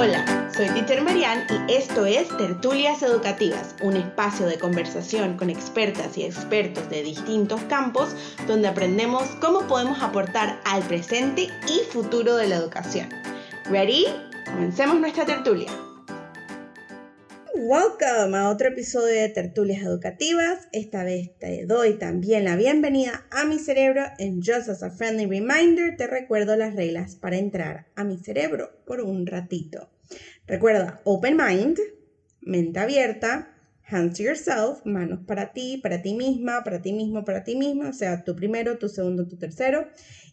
Hola, soy Teacher Marian y esto es Tertulias Educativas, un espacio de conversación con expertas y expertos de distintos campos donde aprendemos cómo podemos aportar al presente y futuro de la educación. ¿Ready? Comencemos nuestra tertulia. Welcome a otro episodio de Tertulias Educativas. Esta vez te doy también la bienvenida a mi cerebro en Just as a Friendly Reminder. Te recuerdo las reglas para entrar a mi cerebro por un ratito. Recuerda, open mind, mente abierta, hands to yourself, manos para ti, para ti misma, para ti mismo, para ti misma, o sea, tu primero, tu segundo, tu tercero.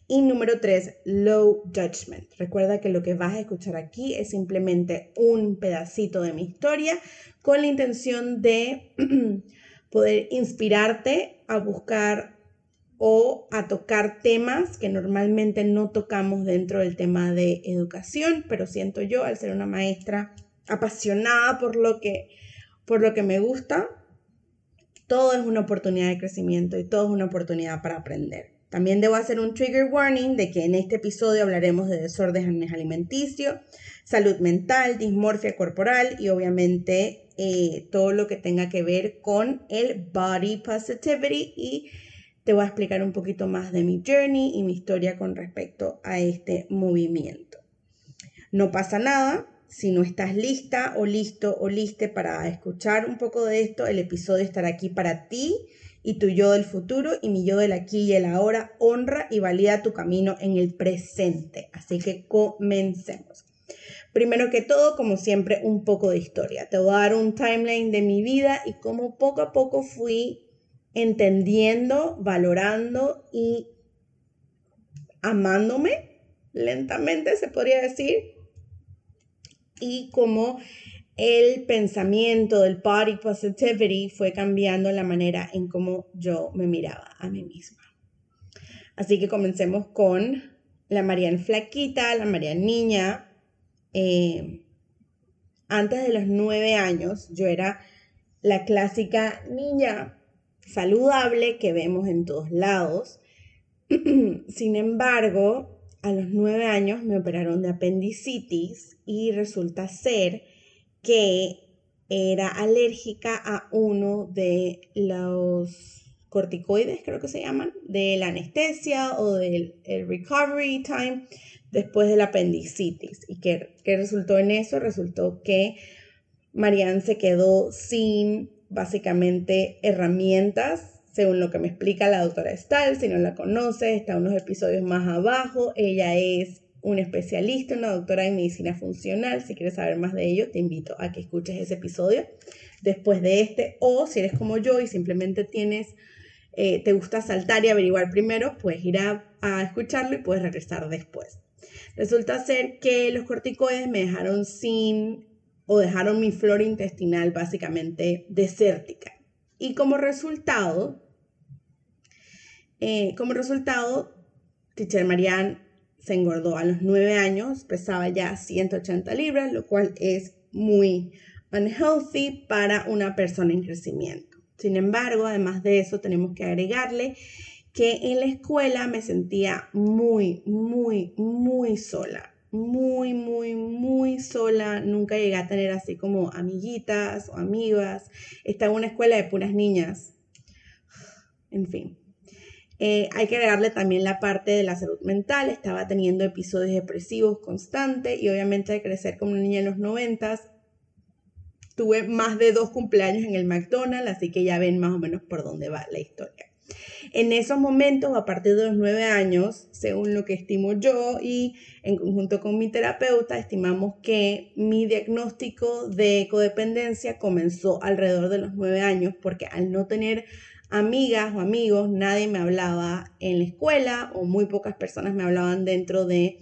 Y número tres, low judgment. Recuerda que lo que vas a escuchar aquí es simplemente un pedacito de mi historia con la intención de poder inspirarte a buscar o a tocar temas que normalmente no tocamos dentro del tema de educación, pero siento yo, al ser una maestra apasionada por lo que, por lo que me gusta, todo es una oportunidad de crecimiento y todo es una oportunidad para aprender. También debo hacer un trigger warning de que en este episodio hablaremos de desórdenes alimenticios, salud mental, dismorfia corporal y obviamente eh, todo lo que tenga que ver con el body positivity y te voy a explicar un poquito más de mi journey y mi historia con respecto a este movimiento. No pasa nada, si no estás lista o listo o liste para escuchar un poco de esto, el episodio estará aquí para ti y tu yo del futuro y mi yo del aquí y el ahora honra y valida tu camino en el presente. Así que comencemos. Primero que todo, como siempre, un poco de historia. Te voy a dar un timeline de mi vida y cómo poco a poco fui entendiendo, valorando y amándome lentamente, se podría decir, y cómo el pensamiento del body positivity fue cambiando la manera en cómo yo me miraba a mí misma. Así que comencemos con la Marian flaquita, la Marian niña. Eh, antes de los nueve años, yo era la clásica niña saludable que vemos en todos lados. Sin embargo, a los nueve años me operaron de apendicitis y resulta ser que era alérgica a uno de los corticoides, creo que se llaman, de la anestesia o del recovery time después de la apendicitis. ¿Y qué, resultó en eso? Resultó que Marianne se quedó sin básicamente herramientas, según lo que me explica la doctora Stahl, si no la conoce, está unos episodios más abajo, ella es un especialista, una doctora en medicina funcional. Si quieres saber más de ello, te invito a que escuches ese episodio después de este. O si eres como yo y simplemente tienes, eh, te gusta saltar y averiguar primero, puedes ir a, a escucharlo y puedes regresar después. Resulta ser que los corticoides me dejaron sin o dejaron mi flora intestinal básicamente desértica. Y como resultado, eh, como resultado, Teacher Marianne se engordó a los 9 años, pesaba ya 180 libras, lo cual es muy unhealthy para una persona en crecimiento. Sin embargo, además de eso, tenemos que agregarle que en la escuela me sentía muy, muy, muy sola. Muy, muy, muy sola. Nunca llegué a tener así como amiguitas o amigas. Estaba en una escuela de puras niñas. En fin, eh, hay que agregarle también la parte de la salud mental. Estaba teniendo episodios depresivos constantes y obviamente de crecer como una niña en los noventas. Tuve más de dos cumpleaños en el McDonald's, así que ya ven más o menos por dónde va la historia. En esos momentos, a partir de los nueve años, según lo que estimo yo y en conjunto con mi terapeuta, estimamos que mi diagnóstico de codependencia comenzó alrededor de los nueve años, porque al no tener amigas o amigos, nadie me hablaba en la escuela o muy pocas personas me hablaban dentro de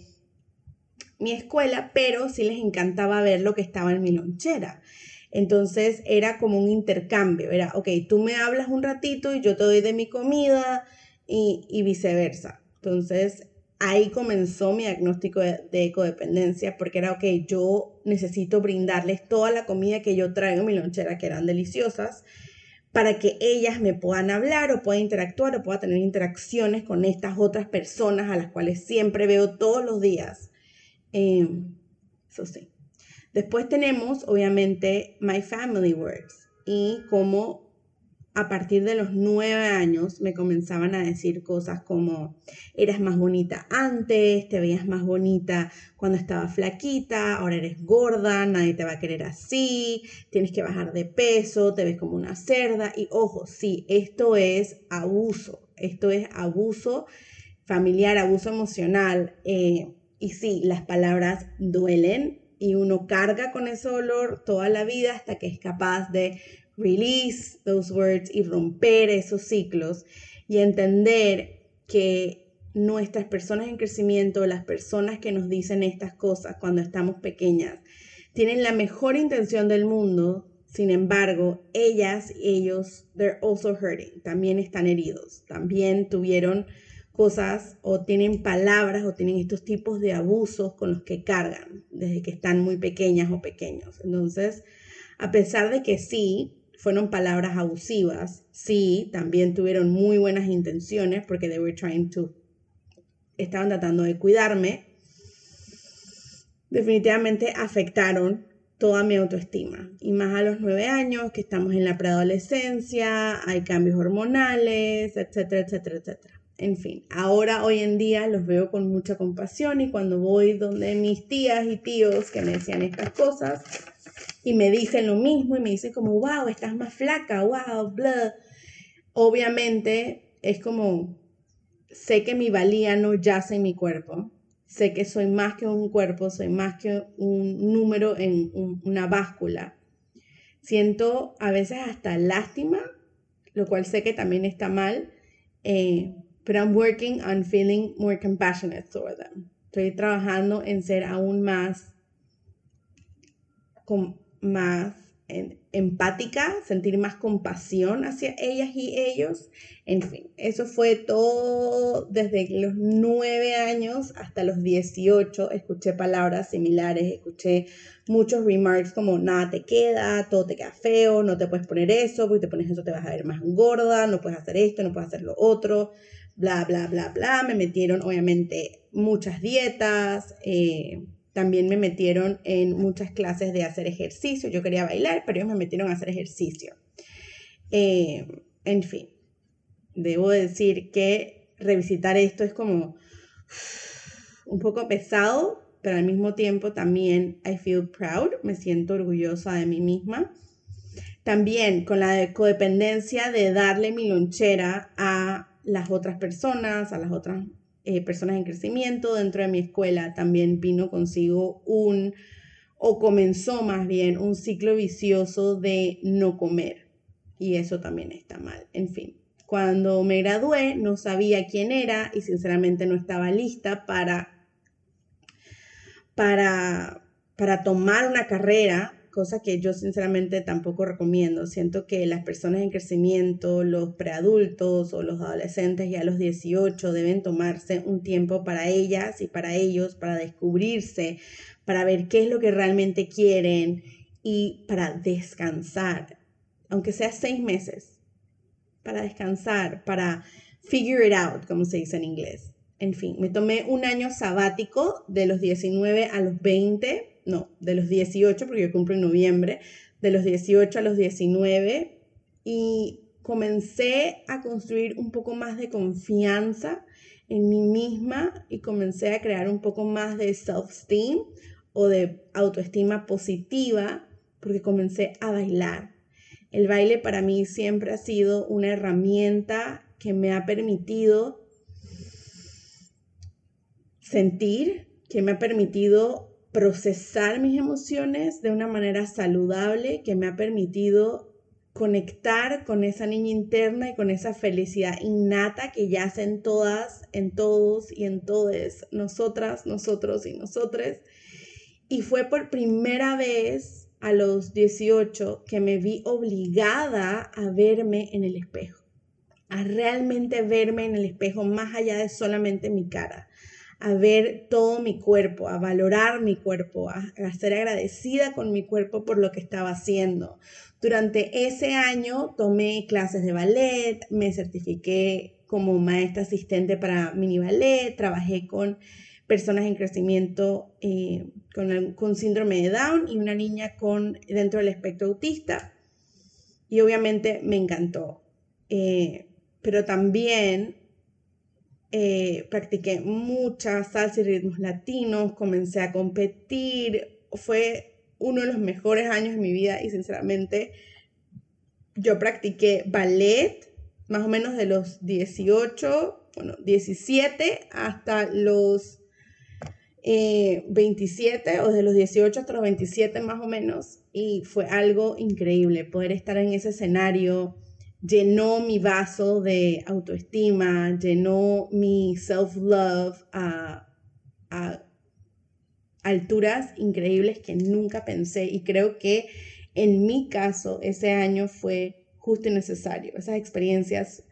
mi escuela, pero sí les encantaba ver lo que estaba en mi lonchera. Entonces era como un intercambio, era, ok, tú me hablas un ratito y yo te doy de mi comida y, viceversa. Entonces ahí comenzó mi diagnóstico de, de, codependencia porque era, ok, yo necesito brindarles toda la comida que yo traigo en mi lonchera, que eran deliciosas, para que ellas me puedan hablar o pueda interactuar o pueda tener interacciones con estas otras personas a las cuales siempre veo todos los días. Em, eso sí. Después tenemos, obviamente, My Family Words y cómo a partir de los nueve años me comenzaban a decir cosas como eras más bonita antes, te veías más bonita cuando estaba flaquita, ahora eres gorda, nadie te va a querer así, tienes que bajar de peso, te ves como una cerda y ojo, sí, esto es abuso, esto es abuso familiar, abuso emocional eh, y sí, las palabras duelen y uno carga con ese dolor toda la vida hasta que es capaz de release those words y romper esos ciclos y entender que nuestras personas en crecimiento, las personas que nos dicen estas cosas cuando estamos pequeñas, tienen la mejor intención del mundo, sin embargo, ellas ellos, they're also hurting, también están heridos, también tuvieron cosas o tienen palabras o tienen estos tipos de abusos con los que cargan desde que están muy pequeñas o pequeños. Entonces, a pesar de que sí, fueron palabras abusivas. Sí, también tuvieron muy buenas intenciones porque they were trying to, estaban tratando de cuidarme. Definitivamente afectaron toda mi autoestima. Y más a los nueve años, que estamos en la preadolescencia, hay cambios hormonales, etcétera, etcétera, etcétera. En fin, ahora hoy en día los veo con mucha compasión y cuando voy donde mis tías y tíos que me decían estas cosas, y me dicen lo mismo y me dicen como, wow, estás más flaca, wow, bla. Obviamente es como, sé que mi valía no yace en mi cuerpo, sé que soy más que un cuerpo, soy más que un número en una báscula. Siento a veces hasta lástima, lo cual sé que también está mal, eh, pero I'm working on feeling more compassionate toward them. Estoy trabajando en ser aún más más empática, sentir más compasión hacia ellas y ellos. En fin, eso fue todo desde los nueve años hasta los 18. Escuché palabras similares, escuché muchos remarks como nada te queda, todo te queda feo, no te puedes poner eso, porque te pones eso te vas a ver más gorda, no puedes hacer esto, no puedes hacer lo otro, bla, bla, bla, bla. Me metieron obviamente muchas dietas. Eh, también me metieron en muchas clases de hacer ejercicio. Yo quería bailar, pero ellos me metieron a hacer ejercicio. Eh, en fin, debo decir que revisitar esto es como un poco pesado, pero al mismo tiempo también I feel proud, me siento orgullosa de mí misma. También con la codependencia de darle mi lonchera a las otras personas, a las otras eh, personas en crecimiento dentro de mi escuela también vino consigo un, o comenzó más bien, un ciclo vicioso de no comer. Y eso también está mal. En fin, cuando me gradué no sabía quién era y sinceramente no estaba lista para, para, para tomar una carrera cosa que yo sinceramente tampoco recomiendo. Siento que las personas en crecimiento, los preadultos o los adolescentes ya a los 18 deben tomarse un tiempo para ellas y para ellos, para descubrirse, para ver qué es lo que realmente quieren y para descansar, aunque sea seis meses, para descansar, para figure it out, como se dice en inglés. En fin, me tomé un año sabático de los 19 a los 20 no, de los 18, porque yo cumplo en noviembre, de los 18 a los 19 y comencé a construir un poco más de confianza en mí misma y comencé a crear un poco más de self-esteem o de autoestima positiva porque comencé a bailar. El baile para mí siempre ha sido una herramienta que me ha permitido sentir, que me ha permitido procesar mis emociones de una manera saludable que me ha permitido conectar con esa niña interna y con esa felicidad innata que yace en todas, en todos y en todes, nosotras, nosotros y nosotres. Y fue por primera vez a los 18 que me vi obligada a verme en el espejo, a realmente verme en el espejo más allá de solamente mi cara a ver todo mi cuerpo, a valorar mi cuerpo, a, ser agradecida con mi cuerpo por lo que estaba haciendo. Durante ese año tomé clases de ballet, me certifiqué como maestra asistente para mini ballet, trabajé con personas en crecimiento eh, con, con, síndrome de Down y una niña con, dentro del espectro autista. Y obviamente me encantó. Eh, pero también eh, practiqué mucha salsa y ritmos latinos, comencé a competir. Fue uno de los mejores años de mi vida y sinceramente yo practiqué ballet más o menos de los 18, bueno, 17 hasta los 27 eh, o de los 18 hasta los 27 más o menos y fue algo increíble poder estar en ese escenario llenó mi vaso de autoestima llenó mi self-love a, a alturas increíbles que nunca pensé. Y creo que en mi caso ese año fue justo y necesario. Esas experiencias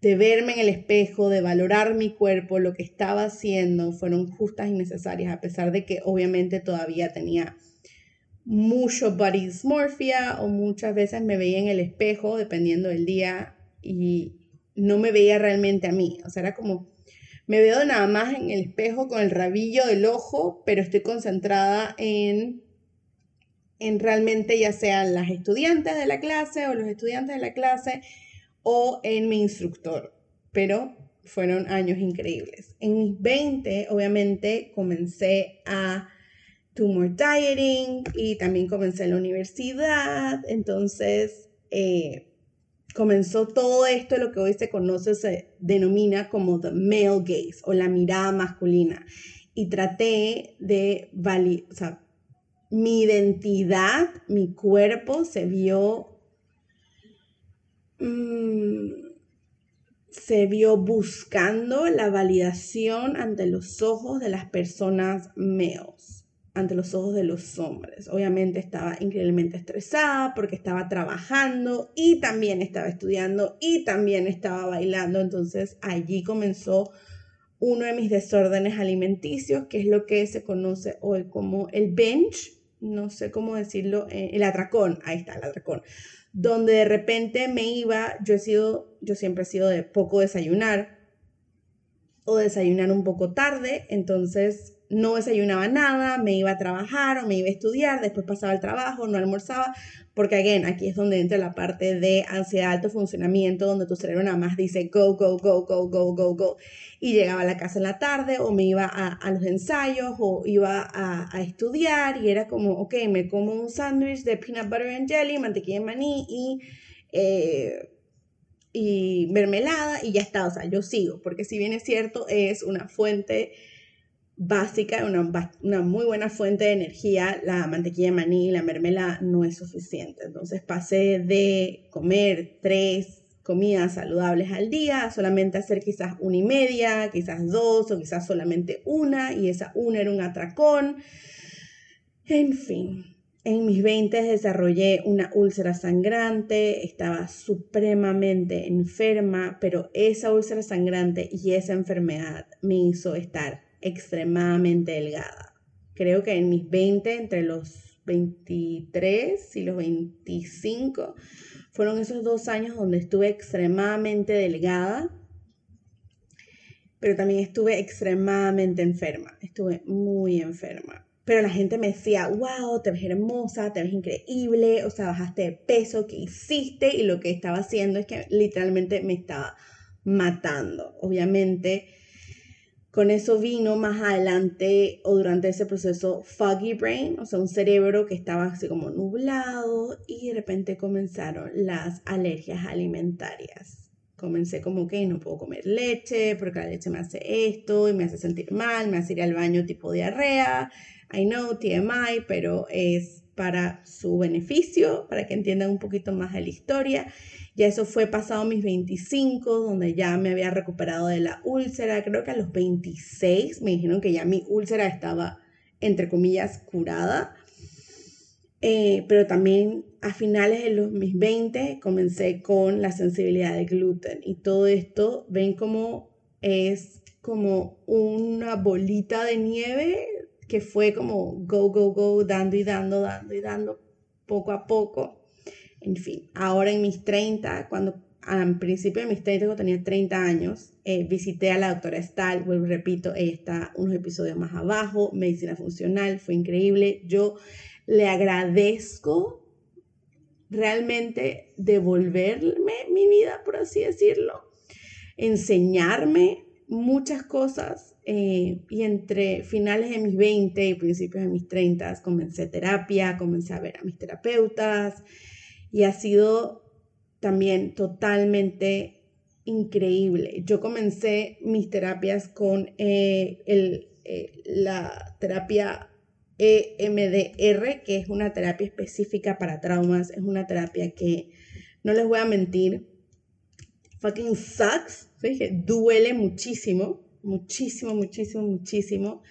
de verme en el espejo, de valorar mi cuerpo, lo que estaba haciendo, fueron justas y necesarias, a pesar de que obviamente todavía tenía mucho body dysmorphia o muchas veces me veía en el espejo, dependiendo del día, y no me veía realmente a mí. O sea, era como, me veo nada más en el espejo con el rabillo del ojo, pero estoy concentrada en en realmente ya sean las estudiantes de la clase o los estudiantes de la clase o en mi instructor, pero fueron años increíbles. En mis 20, obviamente, comencé a tumor dieting y también comencé la universidad, entonces eh, comenzó todo esto, lo que hoy se conoce, se denomina como the male gaze o la mirada masculina. Y traté de validar, o sea, mi identidad, mi cuerpo se vio Mm, se vio buscando la validación ante los ojos de las personas males, ante los ojos de los hombres. Obviamente estaba increíblemente estresada porque estaba trabajando y también estaba estudiando y también estaba bailando. Entonces allí comenzó uno de mis desórdenes alimenticios, que es lo que se conoce hoy como el bench, no sé cómo decirlo, eh, el atracón, ahí está, el atracón donde de repente me iba, yo he sido, yo siempre he sido de poco desayunar o desayunar un poco tarde, entonces no desayunaba nada, me iba a trabajar o me iba a estudiar, después pasaba el trabajo, no almorzaba, porque again, aquí es donde entra la parte de ansiedad, alto funcionamiento, donde tu cerebro nada más dice go, go, go, go, go, go, go. Y llegaba a la casa en la tarde o me iba a, los ensayos o iba a, estudiar y era como, ok, me como un sándwich de peanut butter and jelly, mantequilla de maní y... Eh, y mermelada y ya está, o sea, yo sigo, porque si bien es cierto, es una fuente básica, una, una muy buena fuente de energía, la mantequilla de maní y la mermelada no es suficiente. Entonces pasé de comer tres comidas saludables al día solamente hacer quizás una y media, quizás dos o quizás solamente una y esa una era un atracón. En fin, en mis 20 desarrollé una úlcera sangrante, estaba supremamente enferma, pero esa úlcera sangrante y esa enfermedad me hizo estar extremadamente delgada. Creo que en mis 20, entre los 23 y los 25, fueron esos dos años donde estuve extremadamente delgada, pero también estuve extremadamente enferma, estuve muy enferma. Pero la gente me decía, wow, te ves hermosa, te ves increíble, o sea, bajaste de peso, ¿qué hiciste? Y lo que estaba haciendo es que literalmente me estaba matando. Obviamente, con eso vino más adelante o durante ese proceso foggy brain, o sea, un cerebro que estaba así como nublado y de repente comenzaron las alergias alimentarias. Comencé como que no puedo comer leche porque la leche me hace esto y me hace sentir mal, me hace ir al baño tipo diarrea. I know, TMI, pero es para su beneficio, para que entiendan un poquito más de la historia. Ya eso fue pasado mis 25, donde ya me había recuperado de la úlcera. Creo que a los 26 me dijeron que ya mi úlcera estaba, entre comillas, curada. Eh, pero también a finales de los, mis 20 comencé con la sensibilidad de gluten. Y todo esto, ven como es como una bolita de nieve que fue como go, go, go, dando y dando, dando y dando poco a poco en fin, ahora en mis 30, cuando al principio de mis 30, cuando tenía 30 años, eh, visité a la doctora Stahl, vuelvo repito, ella está unos episodios más abajo, medicina funcional, fue increíble. Yo le agradezco realmente devolverme mi vida, por así decirlo, enseñarme muchas cosas eh, y entre finales de mis 20 y principios de mis 30 comencé terapia, comencé a ver a mis terapeutas y ha sido también totalmente increíble. Yo comencé mis terapias con eh, el, eh, la terapia EMDR, que es una terapia específica para traumas. Es una terapia que, no les voy a mentir, fucking sucks. Duele muchísimo, muchísimo, muchísimo, muchísimo.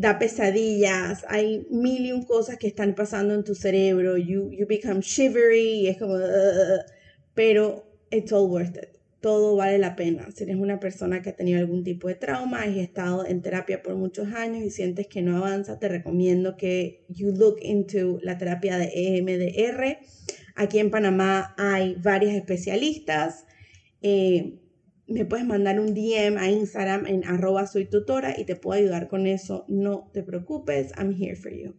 Da pesadillas, hay mil y un cosas que están pasando en tu cerebro. You, you become shivery, y es como. pero it's all worth it todo vale la pena. Si eres una persona que ha tenido algún tipo de trauma has estado en terapia por muchos años y sientes que no avanza, te recomiendo que you look into la terapia de EMDR. Aquí en Panamá hay varias especialistas. Eh, me puedes mandar un DM a Instagram en arroba soy tutora y te puedo ayudar con eso. No te preocupes, I'm here for you.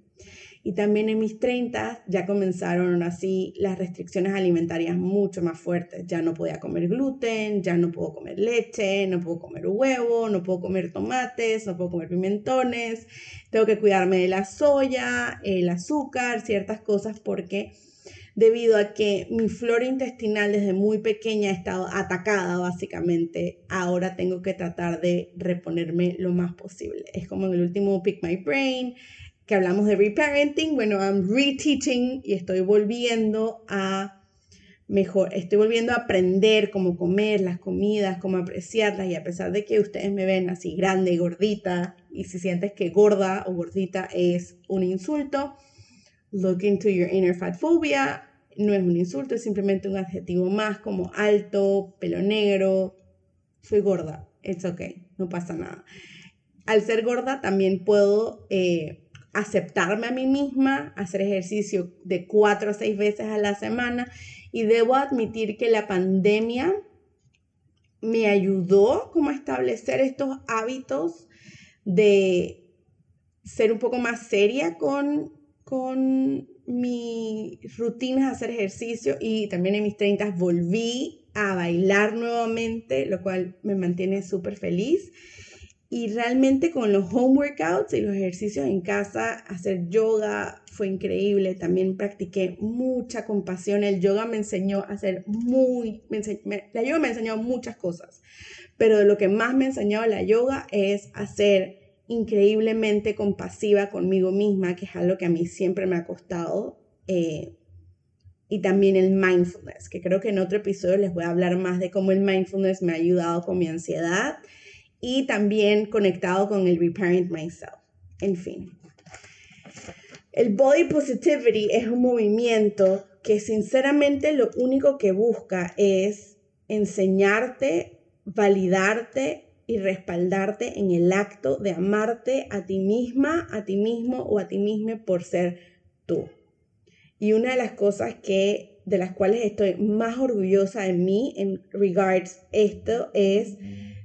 Y también en mis 30 ya comenzaron así las restricciones alimentarias mucho más fuertes. Ya no podía comer gluten, ya no puedo comer leche, no puedo comer huevo, no puedo comer tomates, no puedo comer pimentones. Tengo que cuidarme de la soya, el azúcar, ciertas cosas porque debido a que mi flora intestinal desde muy pequeña ha estado atacada básicamente, ahora tengo que tratar de reponerme lo más posible. Es como en el último Pick My Brain, que hablamos de reparenting, bueno, I'm reteaching y estoy volviendo a mejor, estoy volviendo a aprender cómo comer las comidas, cómo apreciarlas. Y a pesar de que ustedes me ven así grande y gordita y si sientes que gorda o gordita es un insulto, look into your inner fat phobia, no es un insulto, es simplemente un adjetivo más como alto, pelo negro, soy gorda, it's okay, no pasa nada. Al ser gorda también puedo eh, aceptarme a mí misma, hacer ejercicio de cuatro a seis veces a la semana. Y debo admitir que la pandemia me ayudó como a establecer estos hábitos de ser un poco más seria con, con mis rutinas de hacer ejercicio y también en mis 30 volví a bailar nuevamente, lo cual me mantiene súper feliz. Y realmente con los home workouts y los ejercicios en casa, hacer yoga fue increíble. También practiqué mucha compasión. El yoga me enseñó a hacer muy... la yoga me enseñó muchas cosas, pero lo que más me enseñó la yoga es hacer increíblemente compasiva conmigo misma, que es algo que a mí siempre me ha costado. Eh, y también el mindfulness, que creo que en otro episodio les voy a hablar más de cómo el mindfulness me ha ayudado con mi ansiedad y también conectado con el Reparent Myself. En fin. El Body Positivity es un movimiento que sinceramente lo único que busca es enseñarte, validarte y respaldarte en el acto de amarte a ti misma, a ti mismo o a ti misma por ser tú. Y una de las cosas que de las cuales estoy más orgullosa de mí en regards esto es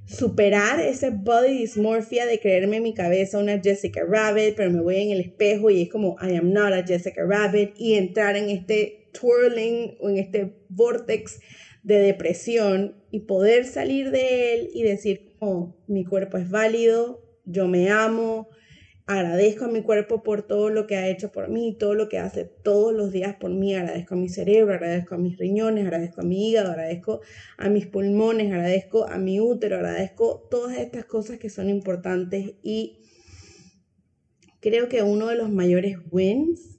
superar ese body dysmorphia de creerme en mi cabeza una Jessica Rabbit, pero me voy en el espejo y es como I am not a Jessica Rabbit y entrar en este twirling o en este vortex de depresión y poder salir de él y decir, mi cuerpo es válido, yo me amo, Agradezco a mi cuerpo por todo lo que ha hecho por mí, todo lo que hace todos los días por mí. Agradezco a mi cerebro, agradezco a mis riñones, agradezco a mi hígado, agradezco a mis pulmones, agradezco a mi útero, agradezco todas estas cosas que son importantes y creo que uno de los mayores wins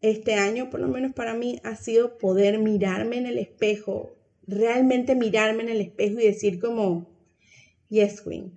este año, por lo menos para mí, ha sido poder mirarme en el espejo, realmente mirarme en el espejo y decir como, yes, Queen,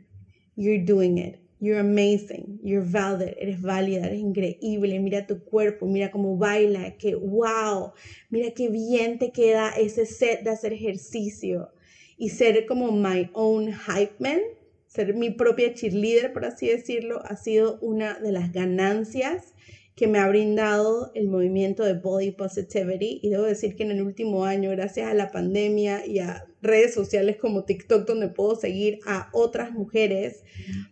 you're doing it. You're amazing, you're valid, eres válida, eres increíble, mira tu cuerpo, mira cómo baila, que wow, mira qué bien te queda ese set de hacer ejercicio. Y ser como my own hype man, ser mi propia cheerleader, por así decirlo, ha sido una de las ganancias que me ha brindado el movimiento de Body Positivity. Y debo decir que en el último año, gracias a la pandemia y a redes sociales como TikTok, donde puedo seguir a otras mujeres,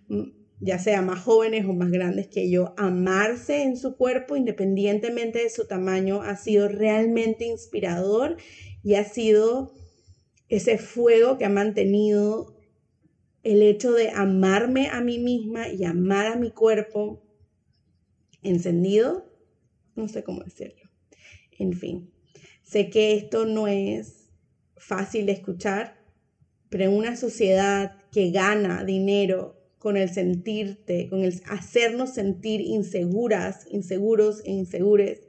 mm, ya sea más jóvenes o más grandes que yo, amarse en su cuerpo independientemente de su tamaño, ha sido realmente inspirador y ha sido ese fuego que ha mantenido el hecho de amarme a mí misma y amar a mi cuerpo encendido, no sé cómo decirlo. En fin, sé que esto no es fácil de escuchar, pero en una sociedad que gana dinero con el sentirte, con el hacernos sentir inseguras, inseguros e insegures,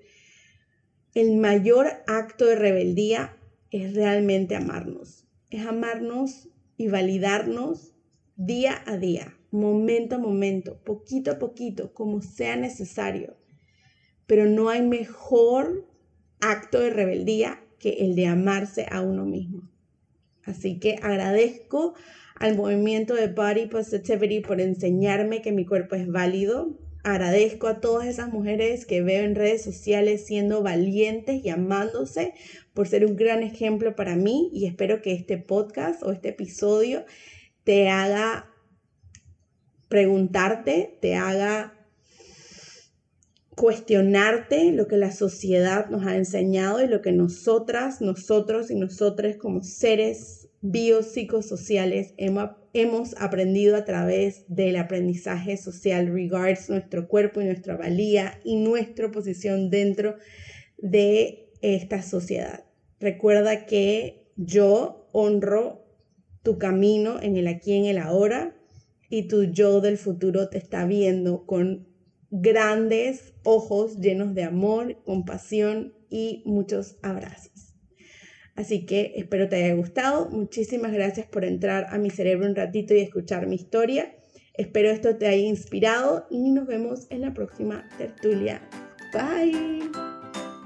el mayor acto de rebeldía es realmente amarnos. Es amarnos y validarnos día a día momento a momento, poquito a poquito, como sea necesario. Pero no hay mejor acto de rebeldía que el de amarse a uno mismo. Así que agradezco al movimiento de Body Positivity por enseñarme que mi cuerpo es válido. Agradezco a todas esas mujeres que veo en redes sociales siendo valientes y amándose por ser un gran ejemplo para mí y espero que este podcast o este episodio te haga preguntarte, te haga cuestionarte lo que la sociedad nos ha enseñado y lo que nosotras, nosotros y nosotros como seres biopsicosociales hemos, hemos aprendido a través del aprendizaje social regards nuestro cuerpo y nuestra valía y nuestra posición dentro de esta sociedad. Recuerda que yo honro tu camino en el aquí y en el ahora y tu yo del futuro te está viendo con grandes ojos llenos de amor, compasión y muchos abrazos. Así que espero te haya gustado. Muchísimas gracias por entrar a mi cerebro un ratito y escuchar mi historia. Espero esto te haya inspirado y nos vemos en la próxima tertulia. Bye.